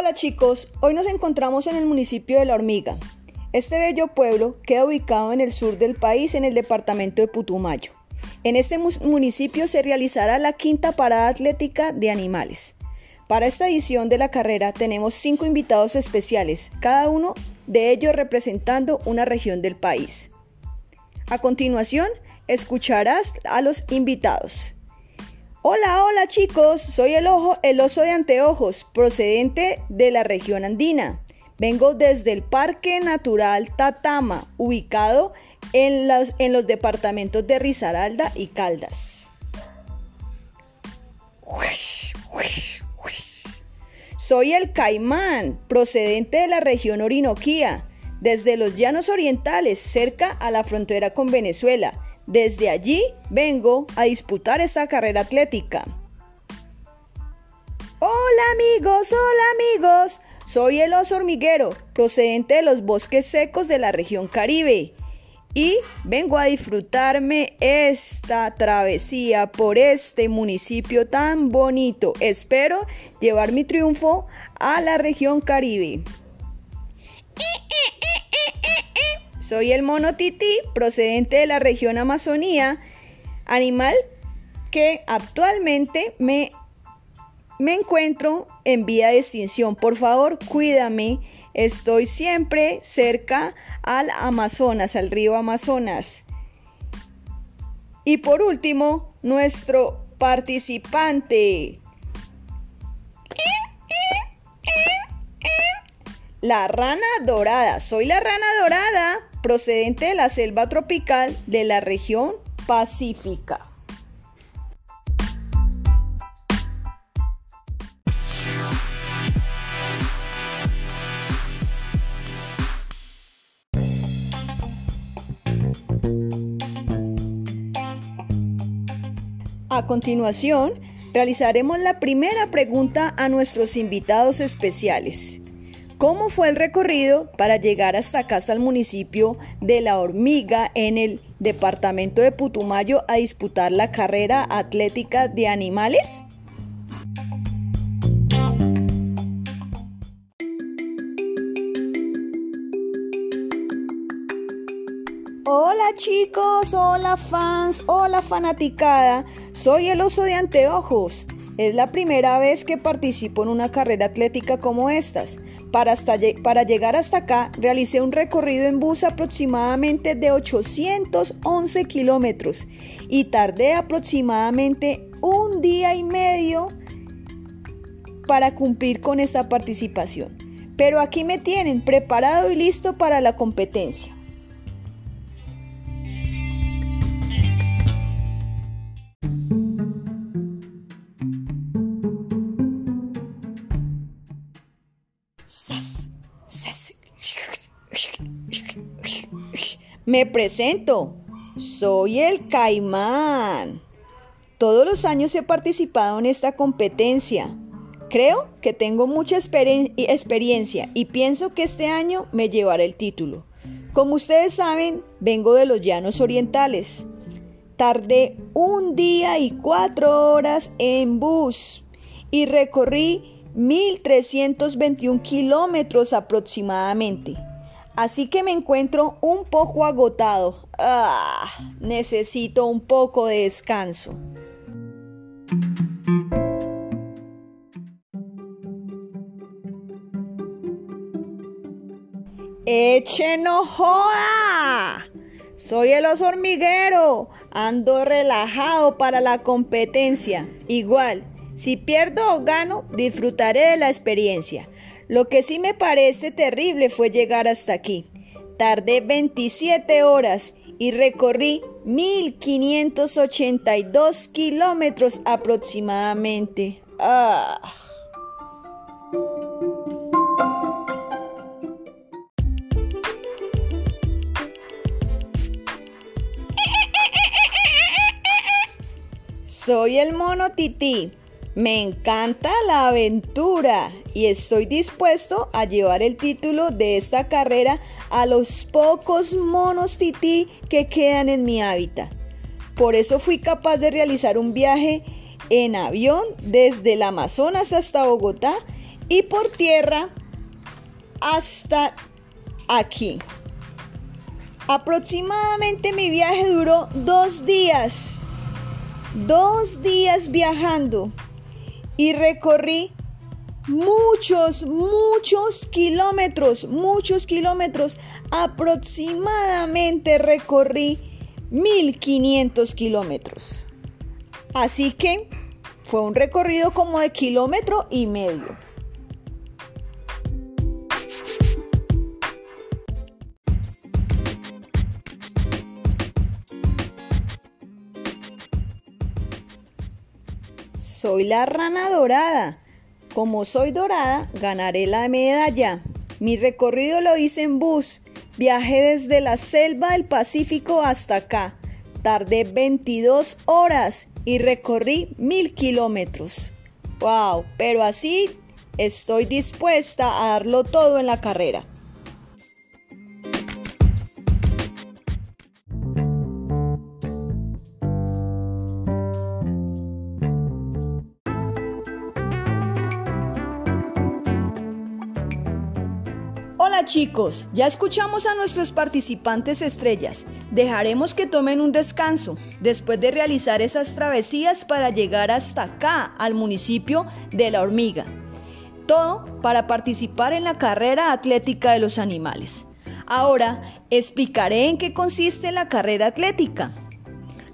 Hola chicos, hoy nos encontramos en el municipio de La Hormiga. Este bello pueblo queda ubicado en el sur del país, en el departamento de Putumayo. En este municipio se realizará la quinta parada atlética de animales. Para esta edición de la carrera tenemos cinco invitados especiales, cada uno de ellos representando una región del país. A continuación, escucharás a los invitados. Hola, hola chicos, soy el, ojo, el oso de anteojos, procedente de la región andina. Vengo desde el Parque Natural Tatama, ubicado en los, en los departamentos de Risaralda y Caldas. Soy el caimán, procedente de la región Orinoquía, desde los llanos orientales, cerca a la frontera con Venezuela desde allí vengo a disputar esta carrera atlética. Hola amigos, hola amigos. Soy el oso hormiguero, procedente de los bosques secos de la región Caribe. Y vengo a disfrutarme esta travesía por este municipio tan bonito. Espero llevar mi triunfo a la región Caribe. Soy el mono tití, procedente de la región Amazonía, animal que actualmente me, me encuentro en vía de extinción. Por favor, cuídame. Estoy siempre cerca al Amazonas, al río Amazonas. Y por último, nuestro participante. La rana dorada. Soy la rana dorada procedente de la selva tropical de la región pacífica. A continuación, realizaremos la primera pregunta a nuestros invitados especiales. ¿Cómo fue el recorrido para llegar hasta acá, hasta el municipio de La Hormiga, en el departamento de Putumayo, a disputar la carrera atlética de animales? Hola chicos, hola fans, hola fanaticada, soy el oso de anteojos. Es la primera vez que participo en una carrera atlética como estas. Para, para llegar hasta acá realicé un recorrido en bus aproximadamente de 811 kilómetros y tardé aproximadamente un día y medio para cumplir con esta participación. Pero aquí me tienen preparado y listo para la competencia. Me presento. Soy el Caimán. Todos los años he participado en esta competencia. Creo que tengo mucha experiencia y pienso que este año me llevaré el título. Como ustedes saben, vengo de los llanos orientales. Tardé un día y cuatro horas en bus y recorrí 1.321 kilómetros aproximadamente. Así que me encuentro un poco agotado. Ah, necesito un poco de descanso. ¡Échenos joda! Soy el oso hormiguero. Ando relajado para la competencia. Igual, si pierdo o gano, disfrutaré de la experiencia. Lo que sí me parece terrible fue llegar hasta aquí. Tardé 27 horas y recorrí 1582 kilómetros aproximadamente. Ah. Soy el mono tití. Me encanta la aventura y estoy dispuesto a llevar el título de esta carrera a los pocos monos tití que quedan en mi hábitat. Por eso fui capaz de realizar un viaje en avión desde el Amazonas hasta Bogotá y por tierra hasta aquí. Aproximadamente mi viaje duró dos días. Dos días viajando y recorrí muchos, muchos kilómetros, muchos kilómetros. Aproximadamente recorrí 1500 kilómetros. Así que fue un recorrido como de kilómetro y medio. Soy la rana dorada. Como soy dorada, ganaré la medalla. Mi recorrido lo hice en bus. Viajé desde la selva del Pacífico hasta acá. Tardé 22 horas y recorrí mil kilómetros. ¡Wow! Pero así estoy dispuesta a darlo todo en la carrera. Hola chicos, ya escuchamos a nuestros participantes estrellas. Dejaremos que tomen un descanso después de realizar esas travesías para llegar hasta acá, al municipio de La Hormiga. Todo para participar en la carrera atlética de los animales. Ahora explicaré en qué consiste la carrera atlética.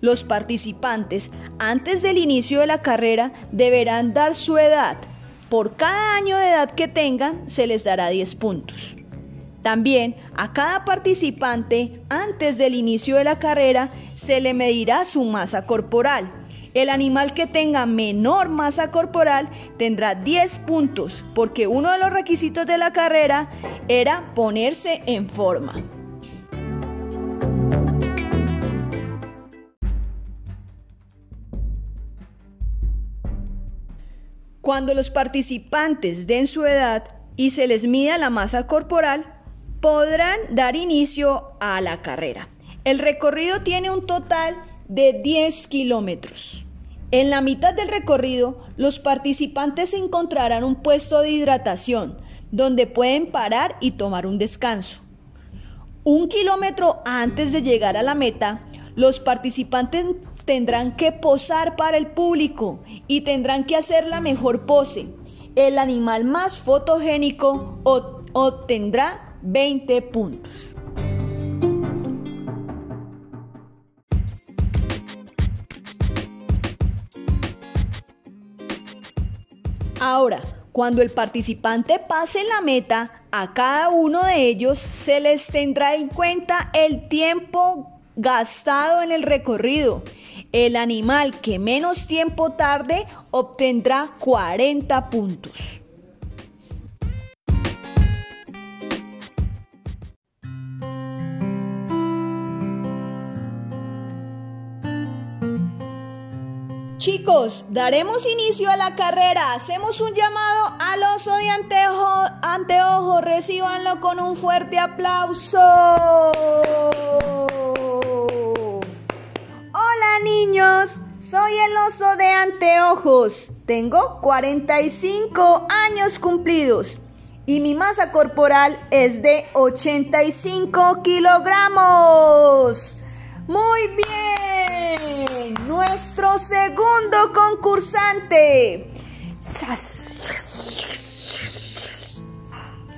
Los participantes, antes del inicio de la carrera, deberán dar su edad. Por cada año de edad que tengan, se les dará 10 puntos. También a cada participante antes del inicio de la carrera se le medirá su masa corporal. El animal que tenga menor masa corporal tendrá 10 puntos porque uno de los requisitos de la carrera era ponerse en forma. Cuando los participantes den su edad y se les mida la masa corporal, podrán dar inicio a la carrera. El recorrido tiene un total de 10 kilómetros. En la mitad del recorrido, los participantes encontrarán un puesto de hidratación donde pueden parar y tomar un descanso. Un kilómetro antes de llegar a la meta, los participantes tendrán que posar para el público y tendrán que hacer la mejor pose. El animal más fotogénico obtendrá 20 puntos. Ahora, cuando el participante pase la meta, a cada uno de ellos se les tendrá en cuenta el tiempo gastado en el recorrido. El animal que menos tiempo tarde obtendrá 40 puntos. Chicos, daremos inicio a la carrera. Hacemos un llamado al oso de anteojo. Anteojo, recíbanlo con un fuerte aplauso. Hola niños, soy el oso de anteojos. Tengo 45 años cumplidos y mi masa corporal es de 85 kilogramos. Muy bien, nuestro segundo concursante.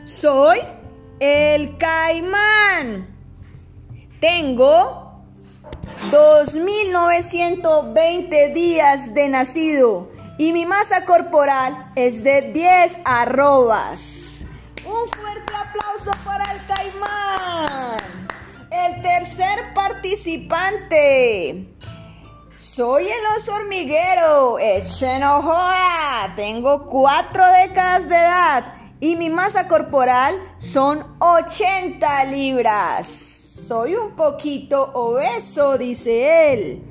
Soy el caimán. Tengo 2.920 días de nacido y mi masa corporal es de 10 arrobas. Un fuerte aplauso para el caimán. El tercer participante. Soy el oso hormiguero, Echenojoa. Tengo cuatro décadas de edad y mi masa corporal son 80 libras. Soy un poquito obeso, dice él.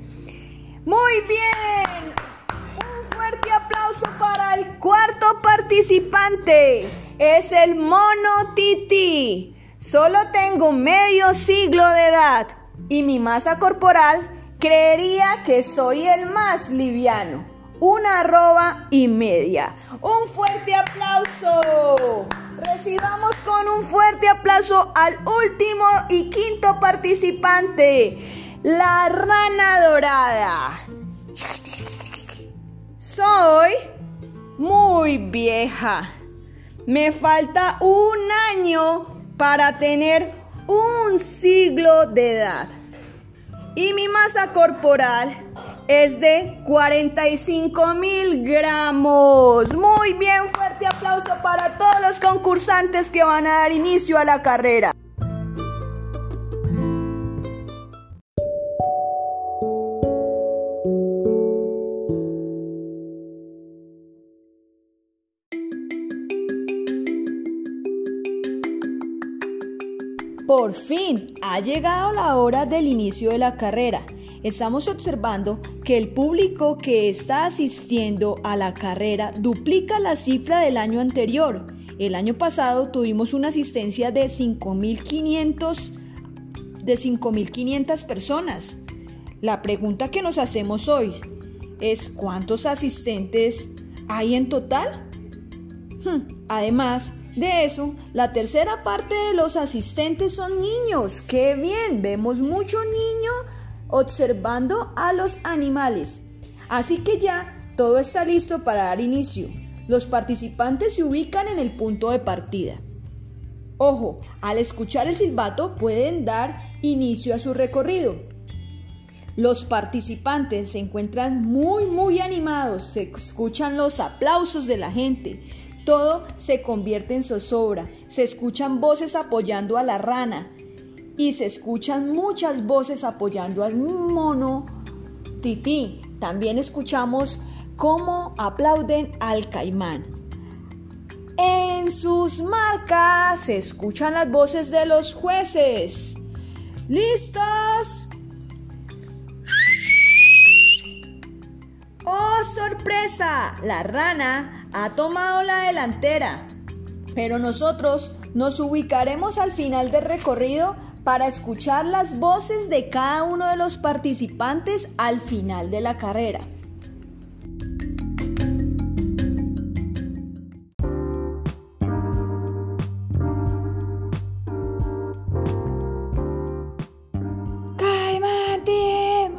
Muy bien. Un fuerte aplauso para el cuarto participante. Es el mono Titi. Solo tengo medio siglo de edad y mi masa corporal creería que soy el más liviano. una arroba y media. Un fuerte aplauso. Recibamos con un fuerte aplauso al último y quinto participante, la rana dorada. Soy muy vieja. Me falta un año para tener un siglo de edad. Y mi masa corporal es de 45 mil gramos. Muy bien, fuerte aplauso para todos los concursantes que van a dar inicio a la carrera. Fin ha llegado la hora del inicio de la carrera estamos observando que el público que está asistiendo a la carrera duplica la cifra del año anterior. El año pasado tuvimos una asistencia de 5.500 de 5.500 personas. La pregunta que nos hacemos hoy es ¿cuántos asistentes hay en total? Hmm, además de eso, la tercera parte de los asistentes son niños. ¡Qué bien! Vemos mucho niño observando a los animales. Así que ya todo está listo para dar inicio. Los participantes se ubican en el punto de partida. Ojo, al escuchar el silbato pueden dar inicio a su recorrido. Los participantes se encuentran muy muy animados, se escuchan los aplausos de la gente, todo se convierte en zozobra, se escuchan voces apoyando a la rana, y se escuchan muchas voces apoyando al mono tití. También escuchamos cómo aplauden al caimán. En sus marcas se escuchan las voces de los jueces. ¿Listos? ¡Oh, sorpresa! La rana ha tomado la delantera. Pero nosotros nos ubicaremos al final del recorrido para escuchar las voces de cada uno de los participantes al final de la carrera. Caimán,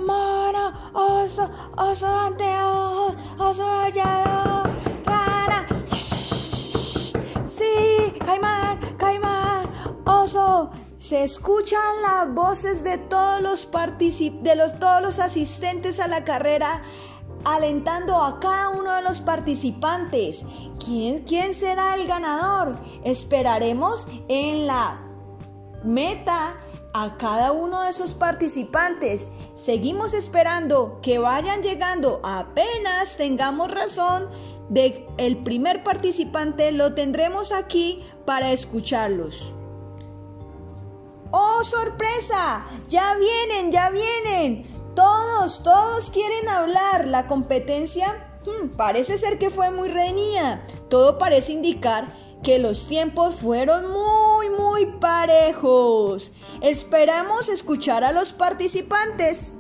mono, oso, oso anteojos, oso hallado, se escuchan las voces de todos los, de los, todos los asistentes a la carrera alentando a cada uno de los participantes. ¿Quién, ¿Quién será el ganador? Esperaremos en la meta a cada uno de esos participantes. Seguimos esperando que vayan llegando. Apenas tengamos razón de el primer participante, lo tendremos aquí para escucharlos. ¡Oh, sorpresa! Ya vienen, ya vienen. Todos, todos quieren hablar. La competencia hmm, parece ser que fue muy reñida. Todo parece indicar que los tiempos fueron muy, muy parejos. Esperamos escuchar a los participantes.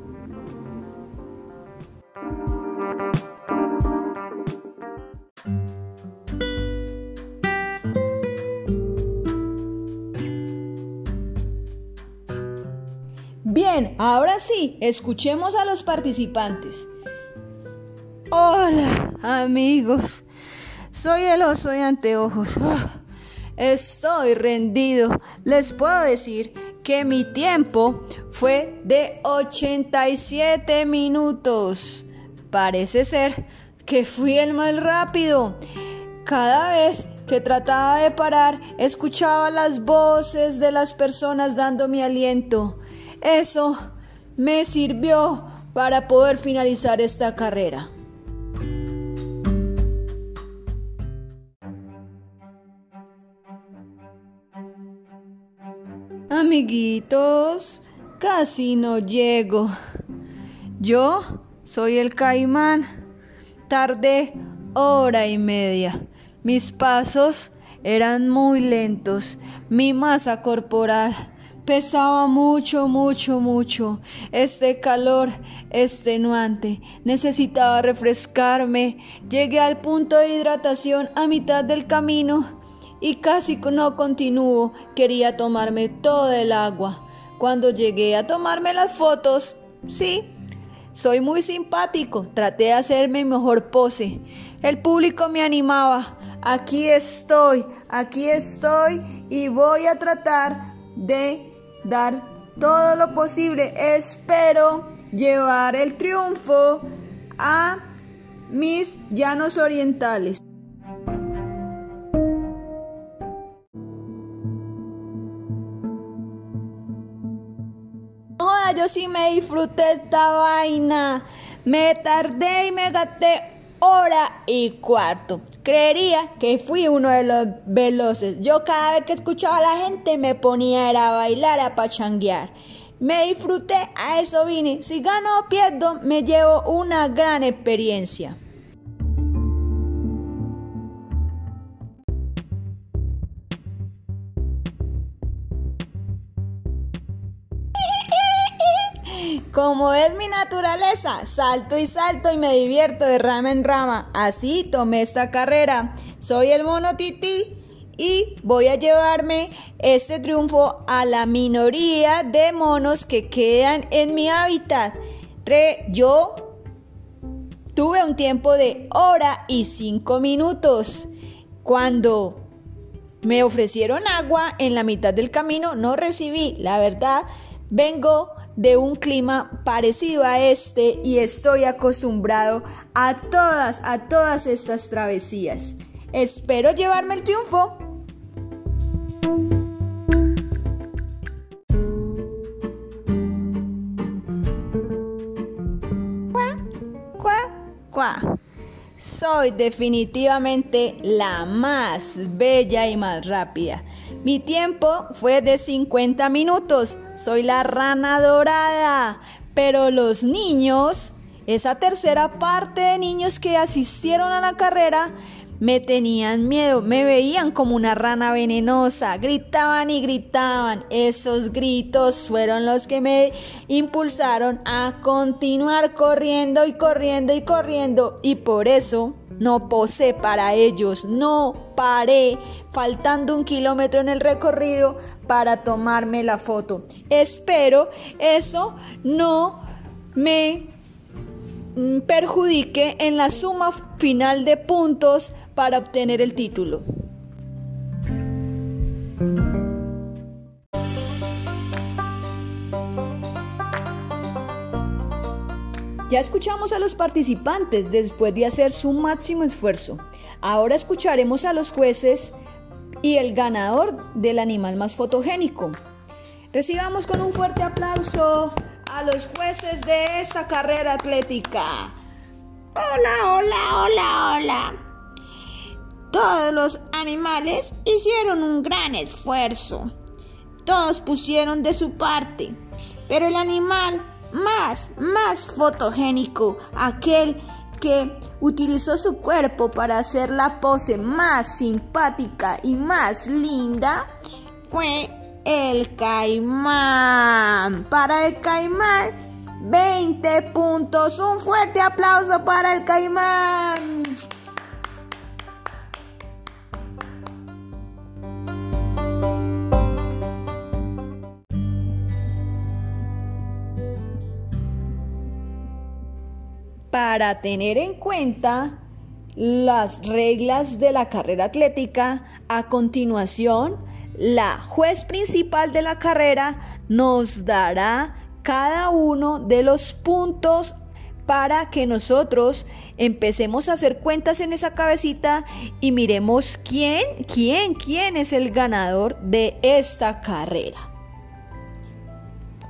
Ahora sí, escuchemos a los participantes. Hola, amigos. Soy el oso de anteojos. Ah, estoy rendido. Les puedo decir que mi tiempo fue de 87 minutos. Parece ser que fui el más rápido. Cada vez que trataba de parar, escuchaba las voces de las personas dando mi aliento. Eso me sirvió para poder finalizar esta carrera. Amiguitos, casi no llego. Yo soy el caimán. Tardé hora y media. Mis pasos eran muy lentos. Mi masa corporal Pesaba mucho, mucho, mucho. Este calor extenuante. Necesitaba refrescarme. Llegué al punto de hidratación a mitad del camino y casi no continúo. Quería tomarme todo el agua. Cuando llegué a tomarme las fotos, sí, soy muy simpático. Traté de hacerme mejor pose. El público me animaba. Aquí estoy, aquí estoy y voy a tratar de dar todo lo posible. Espero llevar el triunfo a mis llanos orientales. Yo sí me disfruté esta vaina. Me tardé y me gasté hora y cuarto. Creería que fui uno de los veloces. Yo cada vez que escuchaba a la gente me ponía a bailar, a pachanguear. Me disfruté, a eso vine. Si gano o pierdo, me llevo una gran experiencia. Como es mi naturaleza, salto y salto y me divierto de rama en rama. Así tomé esta carrera. Soy el mono Titi y voy a llevarme este triunfo a la minoría de monos que quedan en mi hábitat. yo tuve un tiempo de hora y cinco minutos. Cuando me ofrecieron agua en la mitad del camino, no recibí. La verdad, vengo de un clima parecido a este y estoy acostumbrado a todas, a todas estas travesías. Espero llevarme el triunfo. Soy definitivamente la más bella y más rápida. Mi tiempo fue de 50 minutos. Soy la rana dorada. Pero los niños, esa tercera parte de niños que asistieron a la carrera, me tenían miedo, me veían como una rana venenosa, gritaban y gritaban. Esos gritos fueron los que me impulsaron a continuar corriendo y corriendo y corriendo. Y por eso no posé para ellos, no paré, faltando un kilómetro en el recorrido para tomarme la foto. Espero eso no me mm, perjudique en la suma final de puntos para obtener el título. Ya escuchamos a los participantes después de hacer su máximo esfuerzo. Ahora escucharemos a los jueces y el ganador del animal más fotogénico. Recibamos con un fuerte aplauso a los jueces de esta carrera atlética. Hola, hola, hola, hola. Todos los animales hicieron un gran esfuerzo. Todos pusieron de su parte. Pero el animal más, más fotogénico, aquel que utilizó su cuerpo para hacer la pose más simpática y más linda, fue el caimán. Para el caimán, 20 puntos. Un fuerte aplauso para el caimán. Para tener en cuenta las reglas de la carrera atlética, a continuación, la juez principal de la carrera nos dará cada uno de los puntos para que nosotros empecemos a hacer cuentas en esa cabecita y miremos quién, quién, quién es el ganador de esta carrera.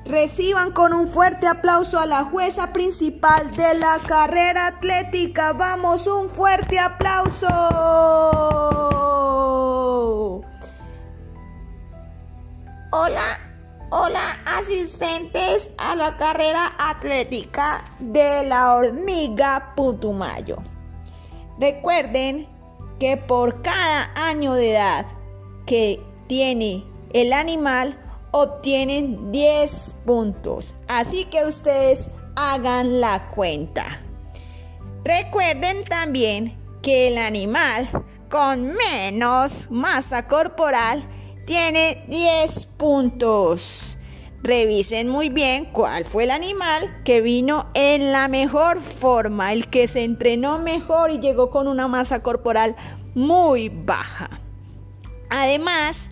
Reciban con un fuerte aplauso a la jueza principal de la carrera atlética. Vamos, un fuerte aplauso. Hola, hola asistentes a la carrera atlética de la hormiga Putumayo. Recuerden que por cada año de edad que tiene el animal, obtienen 10 puntos. Así que ustedes hagan la cuenta. Recuerden también que el animal con menos masa corporal tiene 10 puntos. Revisen muy bien cuál fue el animal que vino en la mejor forma, el que se entrenó mejor y llegó con una masa corporal muy baja. Además,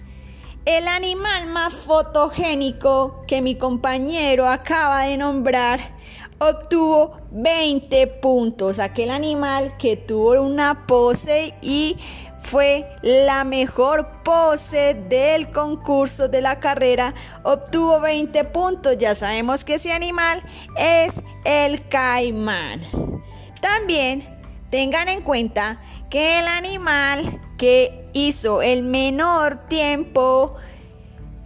el animal más fotogénico que mi compañero acaba de nombrar obtuvo 20 puntos. Aquel animal que tuvo una pose y fue la mejor pose del concurso de la carrera, obtuvo 20 puntos. Ya sabemos que ese animal es el caimán. También tengan en cuenta que el animal que hizo el menor tiempo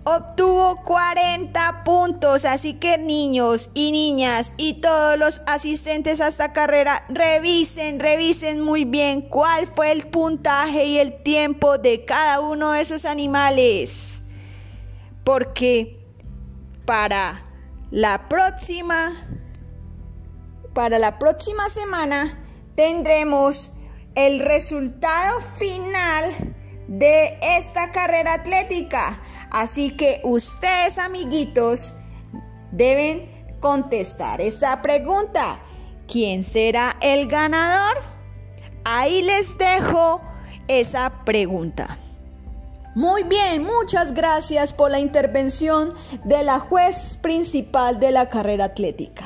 obtuvo 40 puntos. Así que niños y niñas y todos los asistentes a esta carrera, revisen, revisen muy bien cuál fue el puntaje y el tiempo de cada uno de esos animales. Porque para la próxima, para la próxima semana tendremos el resultado final de esta carrera atlética. Así que ustedes, amiguitos, deben contestar esta pregunta. ¿Quién será el ganador? Ahí les dejo esa pregunta. Muy bien, muchas gracias por la intervención de la juez principal de la carrera atlética.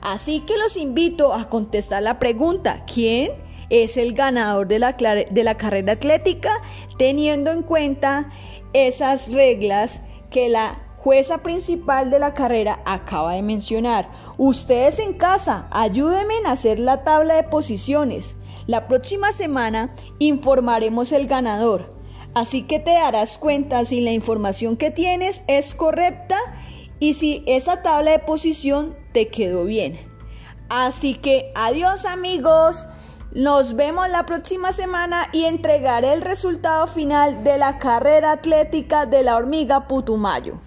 Así que los invito a contestar la pregunta, ¿quién es el ganador de la, de la carrera atlética? Teniendo en cuenta esas reglas que la jueza principal de la carrera acaba de mencionar. Ustedes en casa, ayúdenme a hacer la tabla de posiciones. La próxima semana informaremos el ganador. Así que te darás cuenta si la información que tienes es correcta y si esa tabla de posición te quedó bien. Así que adiós amigos. Nos vemos la próxima semana y entregaré el resultado final de la carrera atlética de la hormiga Putumayo.